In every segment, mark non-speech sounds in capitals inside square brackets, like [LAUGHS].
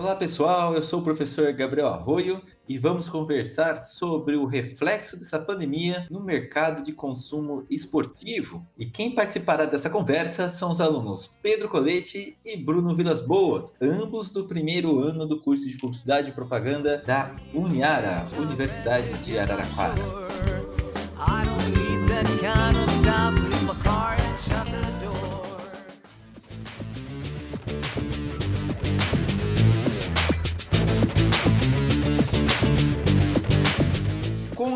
Olá pessoal, eu sou o professor Gabriel Arroio e vamos conversar sobre o reflexo dessa pandemia no mercado de consumo esportivo. E quem participará dessa conversa são os alunos Pedro Colete e Bruno Vilas Boas, ambos do primeiro ano do curso de Publicidade e Propaganda da Uniara, Universidade de Araraquara. Com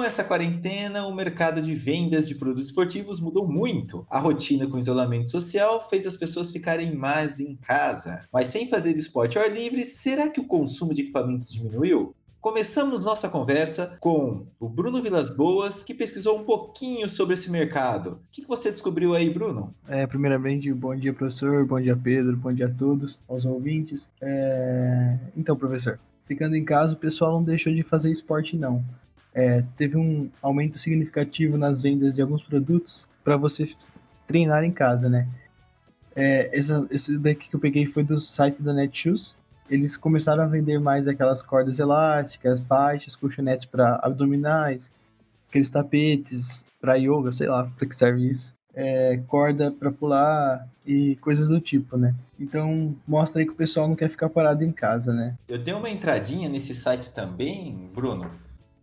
essa quarentena, o mercado de vendas de produtos esportivos mudou muito. A rotina com isolamento social fez as pessoas ficarem mais em casa. Mas sem fazer esporte ao ar livre, será que o consumo de equipamentos diminuiu? Começamos nossa conversa com o Bruno Vilas Boas, que pesquisou um pouquinho sobre esse mercado. O que você descobriu aí, Bruno? É, primeiramente, bom dia, professor, bom dia, Pedro, bom dia a todos, aos ouvintes. É... Então, professor, ficando em casa, o pessoal não deixou de fazer esporte, não é, teve um aumento significativo nas vendas de alguns produtos para você treinar em casa, né? É, essa, esse daqui que eu peguei foi do site da Netshoes. Eles começaram a vender mais aquelas cordas elásticas, faixas, colchonetes para abdominais, aqueles tapetes para yoga, sei lá para que serve isso. É, corda para pular e coisas do tipo, né? Então mostra aí que o pessoal não quer ficar parado em casa, né? Eu dei uma entradinha nesse site também, Bruno,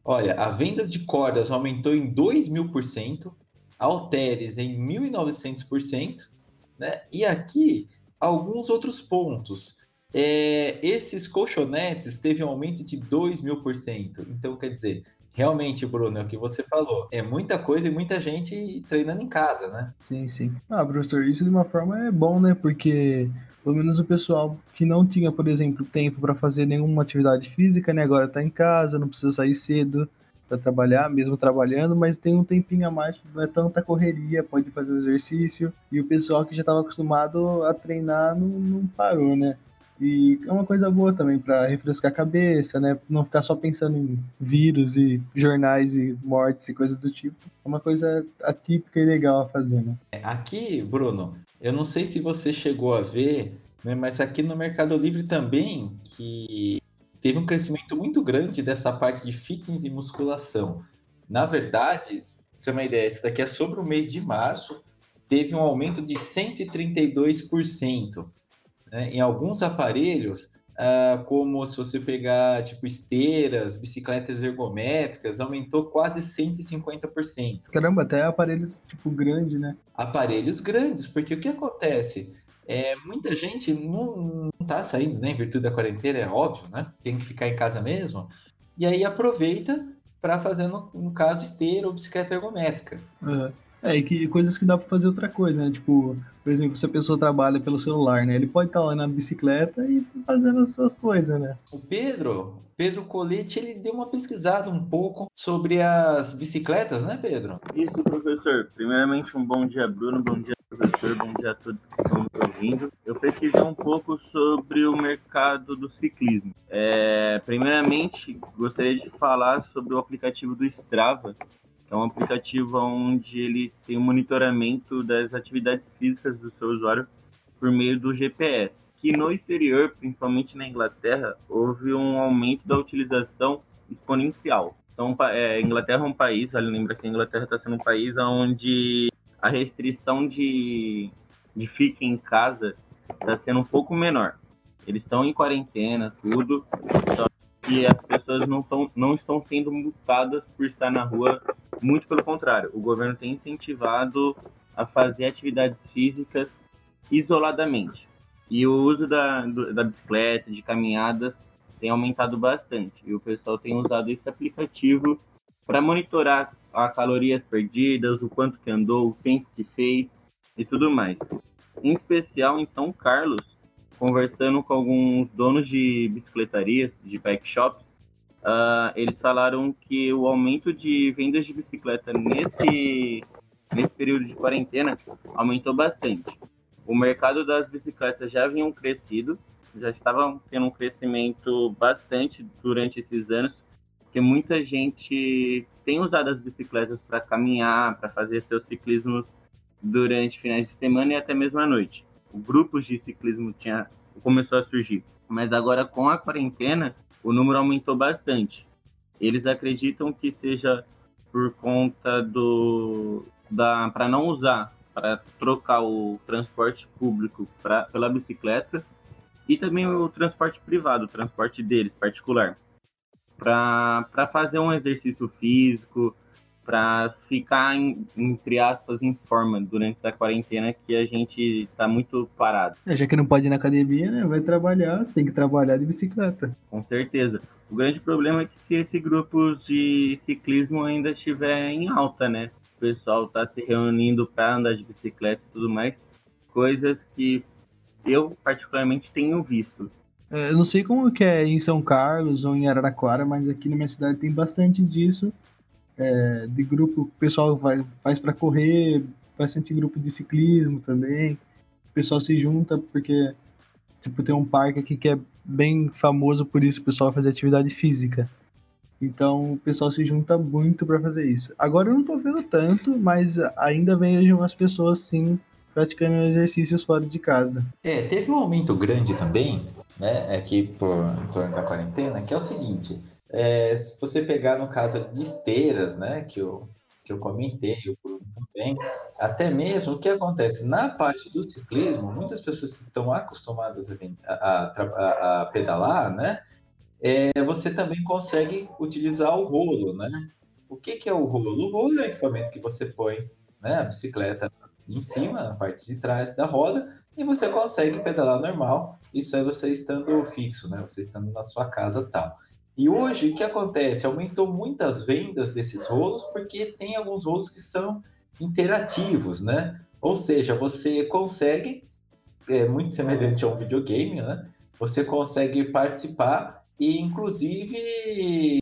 Olha, a vendas de cordas aumentou em 2 mil por cento, halteres em 1.900%, né? E aqui, alguns outros pontos. É, esses colchonetes teve um aumento de 2 mil por cento. Então, quer dizer, realmente, Bruno, é o que você falou. É muita coisa e muita gente treinando em casa, né? Sim, sim. Ah, professor, isso de uma forma é bom, né? Porque pelo menos o pessoal que não tinha, por exemplo, tempo para fazer nenhuma atividade física, né? Agora está em casa, não precisa sair cedo para trabalhar, mesmo trabalhando, mas tem um tempinho a mais, não é tanta correria, pode fazer o exercício. E o pessoal que já estava acostumado a treinar não, não parou, né? E é uma coisa boa também para refrescar a cabeça, né? Não ficar só pensando em vírus e jornais e mortes e coisas do tipo. É uma coisa atípica e legal a fazer, né? Aqui, Bruno, eu não sei se você chegou a ver, né, mas aqui no Mercado Livre também, que teve um crescimento muito grande dessa parte de fitness e musculação. Na verdade, você ter uma ideia, isso daqui é sobre o mês de março, teve um aumento de 132%. Né? Em alguns aparelhos, Uh, como se você pegar tipo esteiras, bicicletas ergométricas, aumentou quase 150%. Caramba, até aparelhos tipo grande, né? Aparelhos grandes, porque o que acontece? É, muita gente não, não tá saindo, né? Em virtude da quarentena, é óbvio, né? Tem que ficar em casa mesmo. E aí aproveita para fazer, no, no, caso, esteira ou bicicleta ergométrica. Uhum. É, e que, coisas que dá para fazer outra coisa, né? Tipo, por exemplo, se a pessoa trabalha pelo celular, né? Ele pode estar lá na bicicleta e fazendo as suas coisas, né? O Pedro, Pedro Colete, ele deu uma pesquisada um pouco sobre as bicicletas, né, Pedro? Isso, professor. Primeiramente, um bom dia, Bruno. Bom dia, professor. Bom dia a todos que estão nos ouvindo. Eu pesquisei um pouco sobre o mercado do ciclismo. É, primeiramente, gostaria de falar sobre o aplicativo do Strava, é um aplicativo onde ele tem um monitoramento das atividades físicas do seu usuário por meio do GPS. Que no exterior, principalmente na Inglaterra, houve um aumento da utilização exponencial. São, é, Inglaterra é um país, vale lembrar que a Inglaterra está sendo um país onde a restrição de, de fique em casa está sendo um pouco menor. Eles estão em quarentena, tudo, só que as pessoas não, tão, não estão sendo multadas por estar na rua muito pelo contrário, o governo tem incentivado a fazer atividades físicas isoladamente. E o uso da, da bicicleta, de caminhadas, tem aumentado bastante. E o pessoal tem usado esse aplicativo para monitorar as calorias perdidas, o quanto que andou, o tempo que fez e tudo mais. Em especial em São Carlos, conversando com alguns donos de bicicletarias, de bike shops, Uh, eles falaram que o aumento de vendas de bicicleta nesse, nesse período de quarentena aumentou bastante. O mercado das bicicletas já vinha crescido, já estavam tendo um crescimento bastante durante esses anos, porque muita gente tem usado as bicicletas para caminhar, para fazer seus ciclismos durante finais de semana e até mesmo à noite. Grupos de ciclismo tinha, começou a surgir, mas agora com a quarentena o número aumentou bastante. Eles acreditam que seja por conta do da para não usar para trocar o transporte público pra, pela bicicleta e também o transporte privado, o transporte deles particular, para fazer um exercício físico, para ficar, em, entre aspas, em forma durante essa quarentena que a gente está muito parado. É, já que não pode ir na academia, né? Vai trabalhar, você tem que trabalhar de bicicleta. Com certeza. O grande problema é que se esse grupo de ciclismo ainda estiver em alta, né? O pessoal está se reunindo para andar de bicicleta e tudo mais, coisas que eu particularmente tenho visto. É, eu não sei como que é em São Carlos ou em Araraquara, mas aqui na minha cidade tem bastante disso é, de grupo, o pessoal vai, faz para correr, bastante grupo de ciclismo também. O pessoal se junta porque tipo, tem um parque aqui que é bem famoso por isso, o pessoal faz atividade física. Então o pessoal se junta muito para fazer isso. Agora eu não tô vendo tanto, mas ainda vejo umas pessoas sim praticando exercícios fora de casa. É, teve um aumento grande também, né, aqui por em torno da quarentena, que é o seguinte: é, se você pegar no caso de esteiras, né, que eu, que eu comentei, o Bruno também, até mesmo o que acontece na parte do ciclismo, muitas pessoas estão acostumadas a, a, a, a pedalar, né, é, você também consegue utilizar o rolo, né? O que, que é o rolo? O rolo é o equipamento que você põe né, a bicicleta em cima, na parte de trás da roda, e você consegue pedalar normal. Isso é você estando fixo, né? Você estando na sua casa tal. E hoje, o que acontece? Aumentou muitas vendas desses rolos, porque tem alguns rolos que são interativos, né? Ou seja, você consegue, é muito semelhante a um videogame, né? Você consegue participar e, inclusive,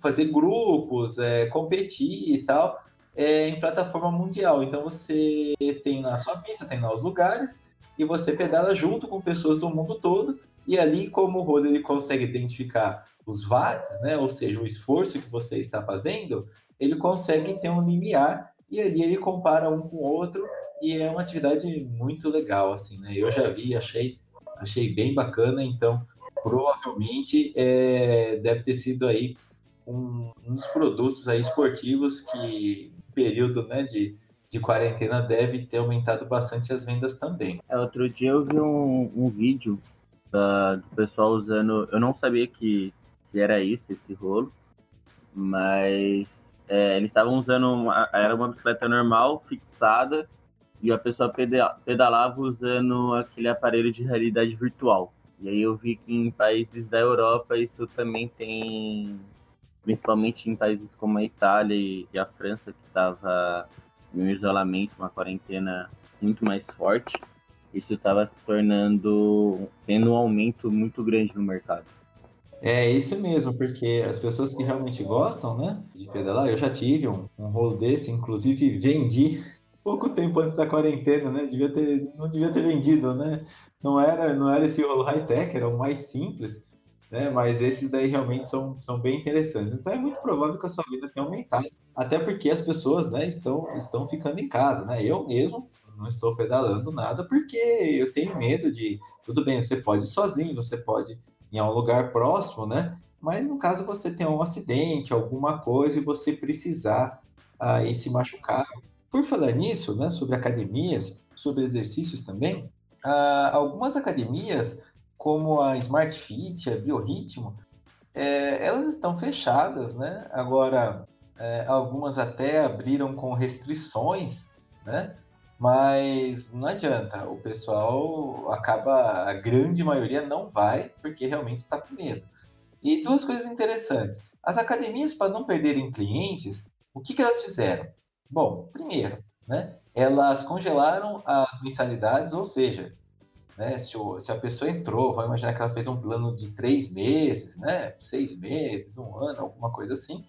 fazer grupos, é, competir e tal, é, em plataforma mundial. Então, você tem lá a sua pista, tem lá os lugares, e você pedala junto com pessoas do mundo todo, e ali, como o rolo ele consegue identificar os watts, né, ou seja, o esforço que você está fazendo, ele consegue ter um limiar e ali ele compara um com o outro e é uma atividade muito legal, assim, né? Eu já vi, achei, achei bem bacana, então provavelmente é, deve ter sido aí um, um, dos produtos aí esportivos que período, né, de, de quarentena deve ter aumentado bastante as vendas também. É, outro dia eu vi um, um vídeo da, do pessoal usando, eu não sabia que que era isso, esse rolo. Mas é, eles estavam usando, uma, era uma bicicleta normal, fixada, e a pessoa pedalava usando aquele aparelho de realidade virtual. E aí eu vi que em países da Europa isso também tem, principalmente em países como a Itália e a França, que estava em um isolamento, uma quarentena muito mais forte, isso estava se tornando, tendo um aumento muito grande no mercado. É isso mesmo, porque as pessoas que realmente gostam, né, de pedalar, eu já tive um, um rolo desse, inclusive vendi pouco tempo antes da quarentena, né? Devia ter, não devia ter vendido, né? Não era, não era esse rolo high-tech, era o mais simples, né? Mas esses daí realmente são, são bem interessantes. Então é muito provável que a sua vida tenha aumentado, até porque as pessoas, né, estão, estão ficando em casa, né? Eu mesmo não estou pedalando nada porque eu tenho medo de, tudo bem, você pode ir sozinho, você pode em um lugar próximo, né? Mas no caso você tem um acidente, alguma coisa e você precisar aí se machucar. Por falar nisso, né, sobre academias, sobre exercícios também, ah, algumas academias, como a Smart Fit, a Biorritmo, é, elas estão fechadas, né? Agora, é, algumas até abriram com restrições, né? Mas não adianta, o pessoal acaba, a grande maioria não vai porque realmente está com medo. E duas coisas interessantes. As academias, para não perderem clientes, o que, que elas fizeram? Bom, primeiro, né, elas congelaram as mensalidades, ou seja, né, se, o, se, a pessoa entrou, vamos imaginar que ela fez um plano de três meses, né, seis meses, um ano, alguma coisa assim,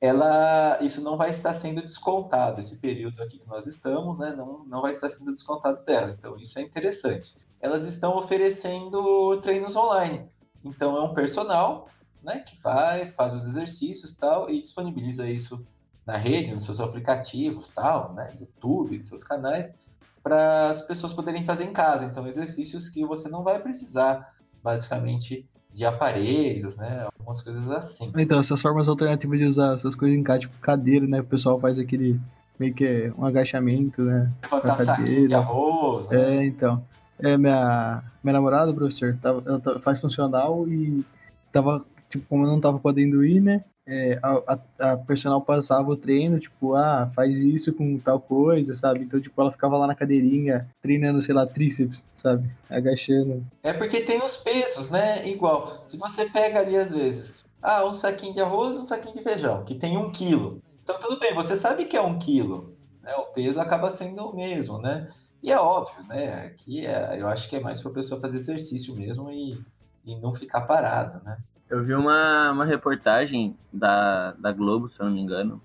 ela, isso não vai estar sendo descontado, esse período aqui que nós estamos, né, não, não vai estar sendo descontado dela, então isso é interessante. Elas estão oferecendo treinos online, então é um personal, né, que vai, faz os exercícios tal, e disponibiliza isso na rede, nos seus aplicativos, tal, né, YouTube, nos seus canais, para as pessoas poderem fazer em casa. Então, exercícios que você não vai precisar, basicamente, de aparelhos, né, algumas coisas assim. Então, essas formas alternativas de usar essas coisas em casa, tipo cadeira, né, o pessoal faz aquele meio que um agachamento, né, Levantar saquinho de arroz, né? É, então. É, minha, minha namorada, professor, tava, ela faz funcional e tava, tipo, como eu não tava podendo ir, né, é, a, a, personal passava o treino, tipo, ah, faz isso com tal coisa, sabe? Então, tipo, ela ficava lá na cadeirinha treinando, sei lá, tríceps, sabe? Agachando. É porque tem os pesos, né? Igual, se você pega ali às vezes, ah, um saquinho de arroz um saquinho de feijão, que tem um quilo. Então, tudo bem, você sabe que é um quilo, né? O peso acaba sendo o mesmo, né? E é óbvio, né? Aqui é, eu acho que é mais para a pessoa fazer exercício mesmo e, e não ficar parada, né? Eu vi uma, uma reportagem da, da Globo, se eu não me engano,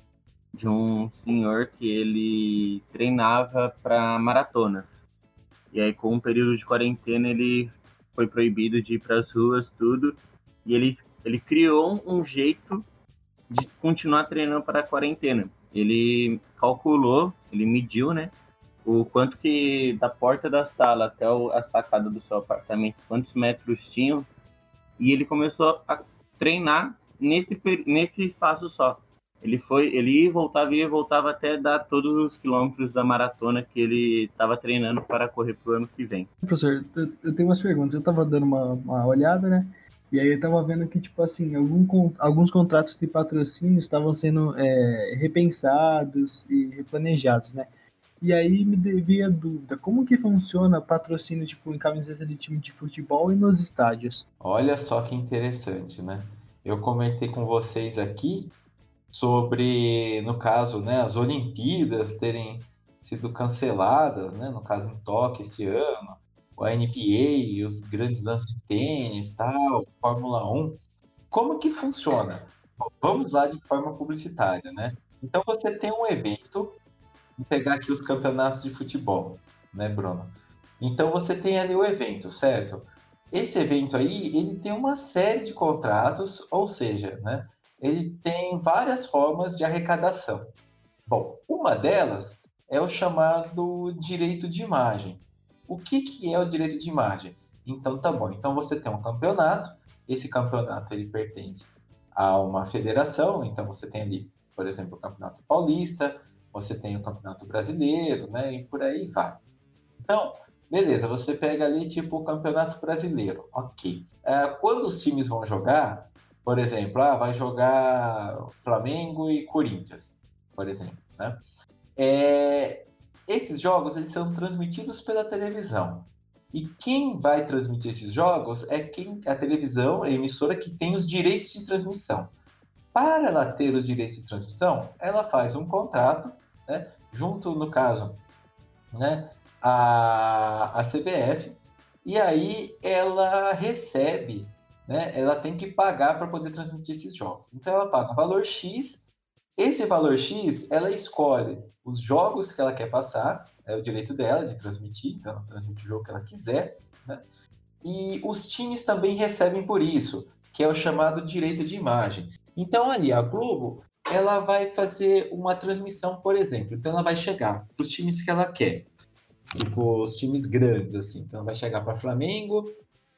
de um senhor que ele treinava para maratonas. E aí, com um período de quarentena, ele foi proibido de ir para as ruas, tudo. E ele, ele criou um jeito de continuar treinando para a quarentena. Ele calculou, ele mediu, né? O quanto que da porta da sala até a sacada do seu apartamento, quantos metros tinham e ele começou a treinar nesse, nesse espaço só. Ele foi, ele ia, voltava, ia, voltava até dar todos os quilômetros da maratona que ele estava treinando para correr para o ano que vem. Professor, eu, eu tenho umas perguntas. Eu estava dando uma, uma olhada, né? E aí eu estava vendo que, tipo assim, algum, alguns contratos de patrocínio estavam sendo é, repensados e replanejados, né? E aí me devia dúvida, como que funciona patrocínio tipo em camiseta de time de futebol e nos estádios? Olha só que interessante, né? Eu comentei com vocês aqui sobre, no caso, né, as Olimpíadas terem sido canceladas, né, no caso em Tóquio esse ano, a NBA, os grandes lances de tênis, tal, Fórmula 1. Como que funciona? vamos lá de forma publicitária, né? Então você tem um evento Pegar aqui os campeonatos de futebol, né, Bruno? Então você tem ali o evento, certo? Esse evento aí, ele tem uma série de contratos, ou seja, né, ele tem várias formas de arrecadação. Bom, uma delas é o chamado direito de imagem. O que, que é o direito de imagem? Então tá bom. Então você tem um campeonato, esse campeonato ele pertence a uma federação, então você tem ali, por exemplo, o Campeonato Paulista, você tem o Campeonato Brasileiro, né? E por aí vai. Então, beleza, você pega ali tipo o Campeonato Brasileiro, ok. É, quando os times vão jogar, por exemplo, ah, vai jogar Flamengo e Corinthians, por exemplo, né? É, esses jogos eles são transmitidos pela televisão. E quem vai transmitir esses jogos é quem a televisão, a emissora que tem os direitos de transmissão. Para ela ter os direitos de transmissão, ela faz um contrato né, junto, no caso, né, a, a CBF, e aí ela recebe, né, ela tem que pagar para poder transmitir esses jogos. Então ela paga um valor X, esse valor X ela escolhe os jogos que ela quer passar, é o direito dela de transmitir, então ela transmite o jogo que ela quiser, né? E os times também recebem por isso, que é o chamado direito de imagem. Então ali a Globo, ela vai fazer uma transmissão, por exemplo. Então ela vai chegar para os times que ela quer, tipo os times grandes assim. Então ela vai chegar para Flamengo,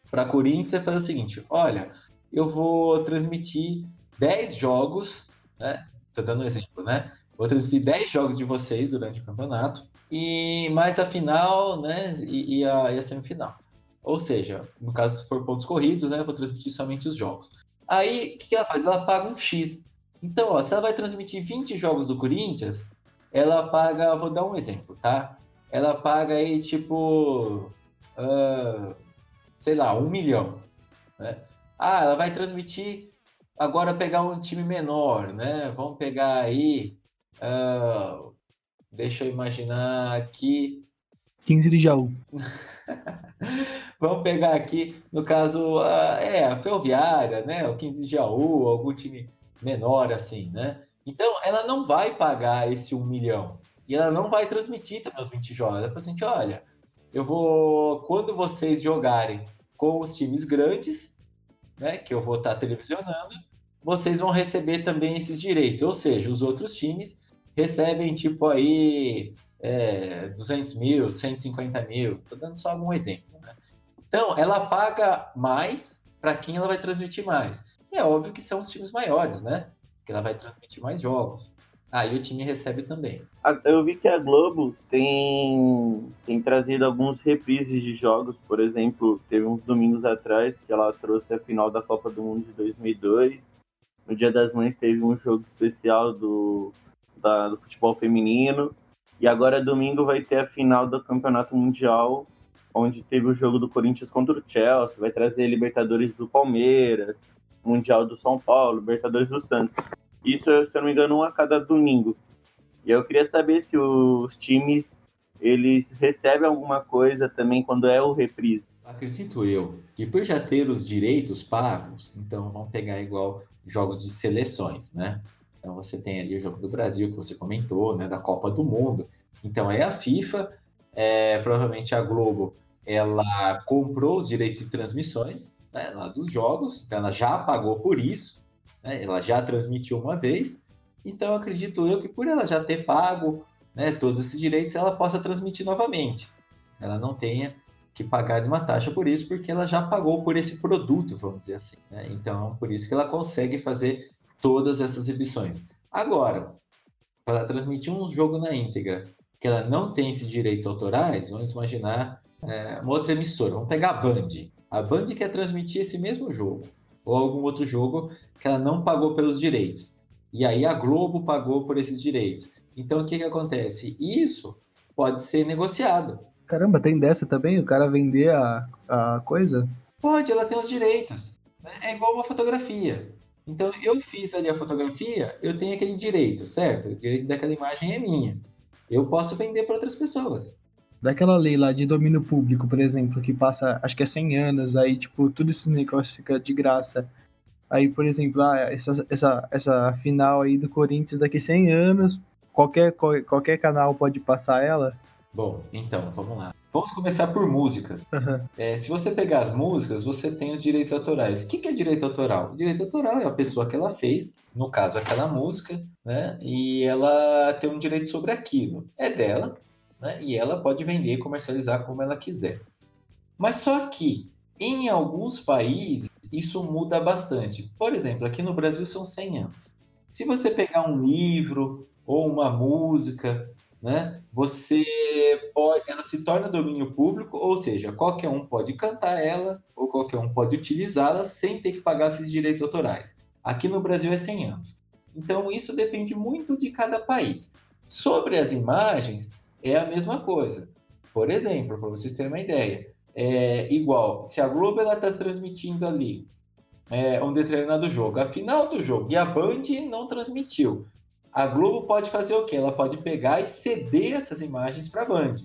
para Corinthians e fazer o seguinte: olha, eu vou transmitir 10 jogos, né? Tô dando um exemplo, né? Vou transmitir 10 jogos de vocês durante o campeonato e mais a final, né? E, e, a, e a semifinal. Ou seja, no caso, se for pontos corridos, né? Vou transmitir somente os jogos. Aí, o que ela faz? Ela paga um X então, ó, se ela vai transmitir 20 jogos do Corinthians, ela paga, vou dar um exemplo, tá? Ela paga aí, tipo, uh, sei lá, um milhão, né? Ah, ela vai transmitir, agora pegar um time menor, né? Vamos pegar aí, uh, deixa eu imaginar aqui... 15 de Jaú. [LAUGHS] Vamos pegar aqui, no caso, uh, é, a Ferroviária, né? O 15 de Jaú, algum time menor assim, né? Então, ela não vai pagar esse um milhão. E ela não vai transmitir também os 20 jogos. Ela fala assim: olha, eu vou. Quando vocês jogarem com os times grandes, né, que eu vou estar televisionando, vocês vão receber também esses direitos. Ou seja, os outros times recebem tipo aí é, 200 mil, 150 mil. Estou dando só algum exemplo. Né? Então, ela paga mais para quem ela vai transmitir mais. É óbvio que são os times maiores, né? Que ela vai transmitir mais jogos. Aí o time recebe também. Eu vi que a Globo tem, tem trazido alguns reprises de jogos. Por exemplo, teve uns domingos atrás que ela trouxe a final da Copa do Mundo de 2002. No Dia das Mães teve um jogo especial do, da, do futebol feminino. E agora domingo vai ter a final do Campeonato Mundial, onde teve o jogo do Corinthians contra o Chelsea. Vai trazer Libertadores do Palmeiras, Mundial do São Paulo, Libertadores do Santos. Isso, se eu não me engano, um a cada domingo. E eu queria saber se os times eles recebem alguma coisa também quando é o reprise. Acredito eu que por já ter os direitos pagos, então vamos pegar igual jogos de seleções, né? Então você tem ali o jogo do Brasil que você comentou, né? Da Copa do Mundo. Então é a FIFA, é, provavelmente a Globo, ela comprou os direitos de transmissões né, lá dos jogos, então ela já pagou por isso né? ela já transmitiu uma vez, então acredito eu que por ela já ter pago né, todos esses direitos, ela possa transmitir novamente. Ela não tenha que pagar uma taxa por isso, porque ela já pagou por esse produto, vamos dizer assim. Né? Então, por isso que ela consegue fazer todas essas exibições. Agora, para transmitir um jogo na íntegra, que ela não tem esses direitos autorais, vamos imaginar é, uma outra emissora, vamos pegar a Band. A Band quer transmitir esse mesmo jogo ou algum outro jogo que ela não pagou pelos direitos. E aí a Globo pagou por esses direitos. Então o que, que acontece? Isso pode ser negociado. Caramba, tem dessa também? O cara vender a, a coisa? Pode, ela tem os direitos. É igual uma fotografia. Então eu fiz ali a fotografia, eu tenho aquele direito, certo? O direito daquela imagem é minha. Eu posso vender para outras pessoas daquela lei lá de domínio público, por exemplo, que passa, acho que é 100 anos, aí, tipo, tudo esse negócio fica de graça. Aí, por exemplo, ah, essa, essa, essa final aí do Corinthians daqui 100 anos, qualquer, qualquer canal pode passar ela? Bom, então, vamos lá. Vamos começar por músicas. Uhum. É, se você pegar as músicas, você tem os direitos autorais. O que, que é direito autoral? O direito autoral é a pessoa que ela fez, no caso, aquela música, né? E ela tem um direito sobre aquilo. É dela, né? e ela pode vender e comercializar como ela quiser. Mas só que em alguns países isso muda bastante. Por exemplo, aqui no Brasil são 100 anos. Se você pegar um livro ou uma música, né, você pode, ela se torna domínio público, ou seja, qualquer um pode cantar ela ou qualquer um pode utilizá-la sem ter que pagar esses direitos autorais. Aqui no Brasil é 100 anos. Então isso depende muito de cada país. Sobre as imagens, é a mesma coisa. Por exemplo, para vocês terem uma ideia, é igual, se a Globo está transmitindo ali é, um determinado jogo, a final do jogo, e a Band não transmitiu, a Globo pode fazer o quê? Ela pode pegar e ceder essas imagens para a Band,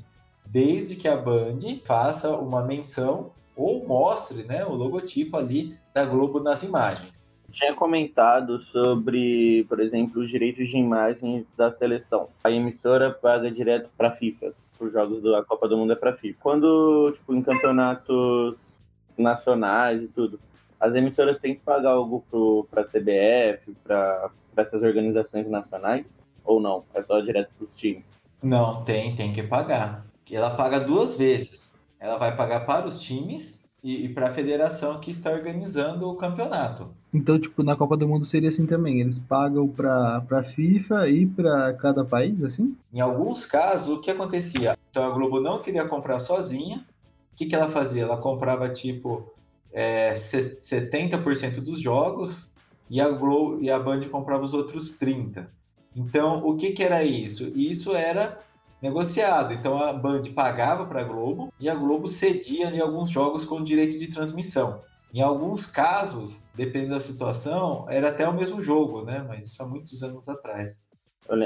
desde que a Band faça uma menção ou mostre né, o logotipo ali da Globo nas imagens tinha comentado sobre, por exemplo, os direitos de imagem da seleção. A emissora paga direto para a FIFA. Os jogos da Copa do Mundo é para a FIFA. Quando, tipo, em campeonatos nacionais e tudo, as emissoras têm que pagar algo para a CBF, para essas organizações nacionais? Ou não? É só direto para os times? Não, tem, tem que pagar. Ela paga duas vezes. Ela vai pagar para os times e, e para a federação que está organizando o campeonato. Então, tipo, na Copa do Mundo seria assim também. Eles pagam para a FIFA e para cada país, assim? Em alguns casos, o que acontecia? Então, a Globo não queria comprar sozinha. O que, que ela fazia? Ela comprava, tipo, é, 70% dos jogos e a, Globo, e a Band comprava os outros 30%. Então, o que, que era isso? Isso era negociado. Então, a Band pagava para a Globo e a Globo cedia ali alguns jogos com direito de transmissão. Em alguns casos, dependendo da situação, era até o mesmo jogo, né? Mas isso há muitos anos atrás.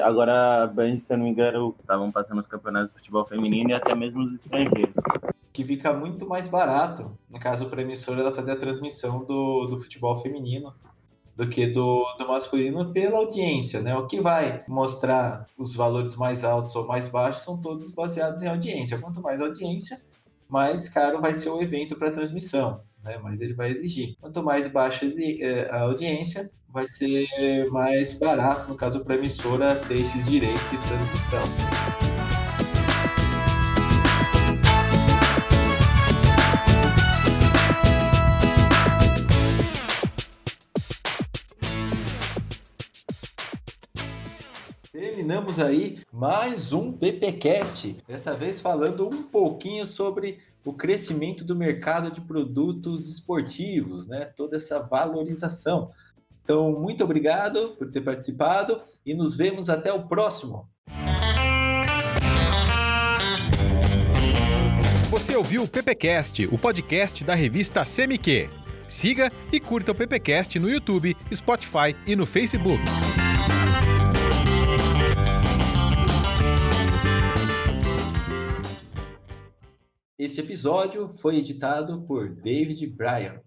Agora, a Band, se eu não me engano, estavam passando os campeonatos de futebol feminino e até mesmo os estrangeiros. Que fica muito mais barato. No caso, para a emissora, ela fazer a transmissão do, do futebol feminino. Do que do, do masculino pela audiência, né? O que vai mostrar os valores mais altos ou mais baixos são todos baseados em audiência. Quanto mais audiência, mais caro vai ser o evento para transmissão, né? Mais ele vai exigir. Quanto mais baixa é, a audiência, vai ser mais barato, no caso para a emissora, ter esses direitos de transmissão. Terminamos aí mais um PPcast, dessa vez falando um pouquinho sobre o crescimento do mercado de produtos esportivos, né? Toda essa valorização. Então, muito obrigado por ter participado e nos vemos até o próximo. Você ouviu o PPcast, o podcast da revista CMQ. Siga e curta o PPcast no YouTube, Spotify e no Facebook. Este episódio foi editado por David Bryan.